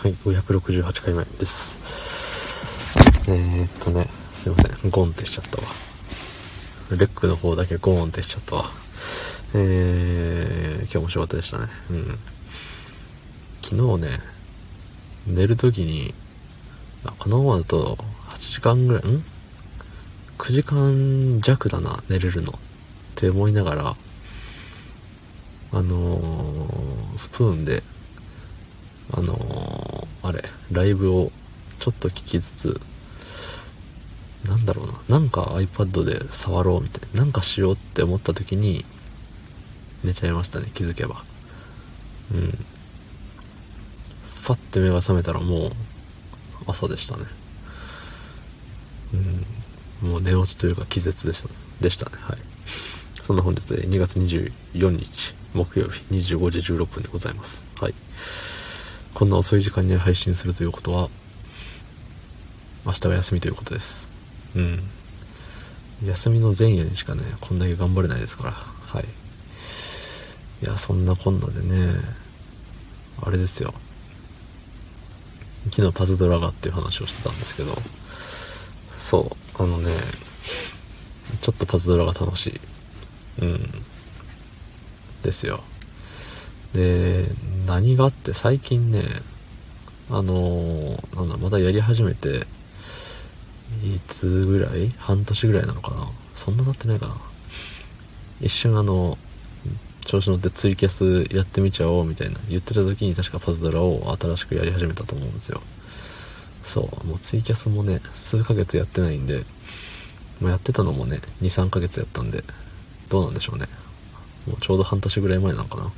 はい、568回目です。えー、っとね、すいません、ゴンってしちゃったわ。レックの方だけゴーンってしちゃったわ。えー、今日も仕事でしたね。うん。昨日ね、寝るときに、あこのままだと8時間ぐらい、ん ?9 時間弱だな、寝れるの。って思いながら、あのー、スプーンで、あのー、あれ、ライブをちょっと聞きつつ、なんだろうな、なんか iPad で触ろうみたいな、なんかしようって思った時に、寝ちゃいましたね、気づけば。うん。パッて目が覚めたらもう、朝でしたね。うん。もう寝落ちというか気絶でしたね。でしたね、はい。そんな本日2月24日、木曜日25時16分でございます。はい。こんな遅い時間に配信するということは、明日は休みということです。うん。休みの前夜にしかね、こんだけ頑張れないですから、はい。いや、そんなこんなでね、あれですよ。昨日パズドラがっていう話をしてたんですけど、そう、あのね、ちょっとパズドラが楽しい。うん。ですよ。で、何があって最近ね、あのーなんだ、まだやり始めて、いつぐらい？半年ぐらいなのかな？そんな経ってないかな一瞬あの、調子乗ってツイキャスやってみちゃおうみたいな言ってた時に確かパズドラを新しくやり始めたと思うんですよ。そう、もうツイキャスもね、数ヶ月やってないんで、もうやってたのもね、2、3ヶ月やったんで、どうなんでしょうね。もうちょうど半年ぐらい前なのかな。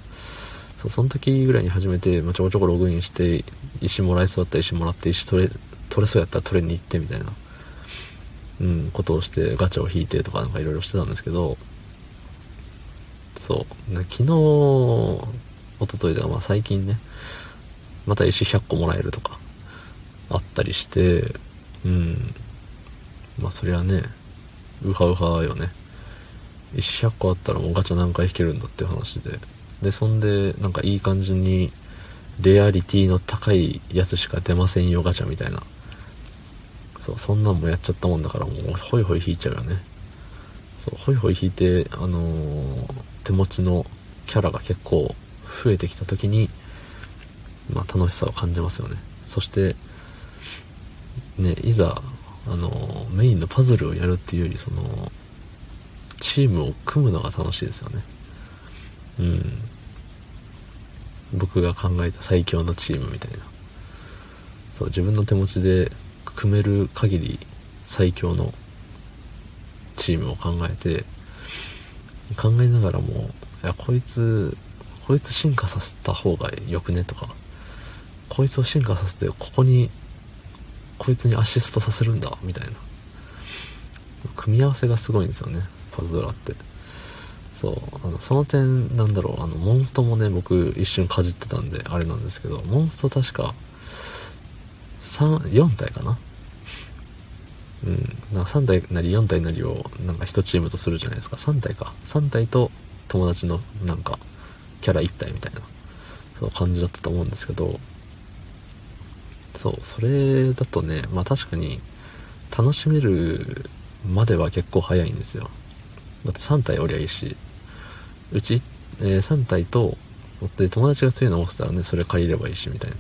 そう、その時ぐらいに初めて、まあ、ちょこちょこログインして、石もらえそうだったら石もらって、石取れ、取れそうやったら取れに行ってみたいな、うん、ことをして、ガチャを引いてとかなんかいろいろしてたんですけど、そう、昨日、一昨日ではまあ最近ね、また石100個もらえるとか、あったりして、うん、まあそりゃね、ウハウハよね。石100個あったらもうガチャ何回引けるんだっていう話で。で、そんで、なんかいい感じに、レアリティの高いやつしか出ませんよガチャみたいな。そう、そんなんもやっちゃったもんだからもうホイホイ引いちゃうよね。そう、ホイホイ引いて、あのー手持ちのキャラが結構増えてきた時に、まあ楽しさを感じますよね。そして、ね、いざ、あのーメインのパズルをやるっていうより、その、チームを組むのが楽しいですよね。うん。僕が考えた最強のチームみたいな。そう、自分の手持ちで組める限り最強のチームを考えて、考えながらも、いや、こいつ、こいつ進化させた方がよくねとか、こいつを進化させて、ここに、こいつにアシストさせるんだ、みたいな。組み合わせがすごいんですよね、パズドラって。そう、あの、その点、なんだろう、あの、モンストもね、僕一瞬かじってたんで、あれなんですけど、モンスト確か、3、4体かな？うん、なんか3体なり4体なりをなんか1チームとするじゃないですか。3体か。3体と友達のなんかキャラ1体みたいなそう感じだったと思うんですけどそうそれだとねまあ確かに楽しめるまでは結構早いんですよ。だって3体おりゃいいしうち、えー3体とで友達が強いの持ってたらねそれ借りればいいしみたいな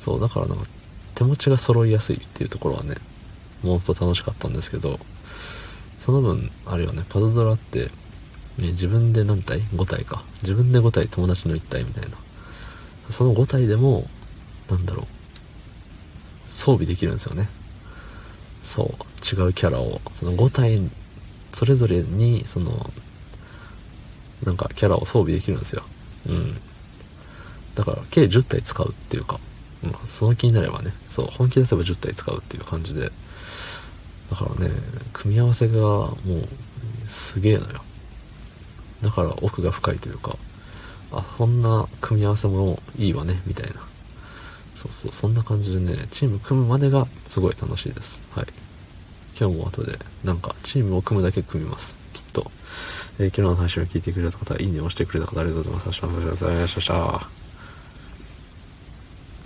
そうだからなんか手持ちが揃いやすいっていうところはねモンスト楽しかったんですけど、その分、あれよね、パズドラって、ね、自分で何体 ?5 体か。自分で5体、友達の1体みたいな。その5体でも、なんだろう、装備できるんですよね。そう、違うキャラを、その5体、それぞれに、その、なんかキャラを装備できるんですよ。うん。だから、計10体使うっていうか、うん、その気になればね、そう、本気出せば10体使うっていう感じで、だからね、組み合わせがもう、すげえのよ。だから奥が深いというか、あ、そんな組み合わせもいいわね、みたいな。そうそう、そんな感じでね、チーム組むまでがすごい楽しいです。はい。今日も後で、なんか、チームを組むだけ組みます。きっと。えー昨日の話を聞いてくれた方、いいねを押してくれた方、ありがとうございます。よろしくお願いします。ありがとうございました。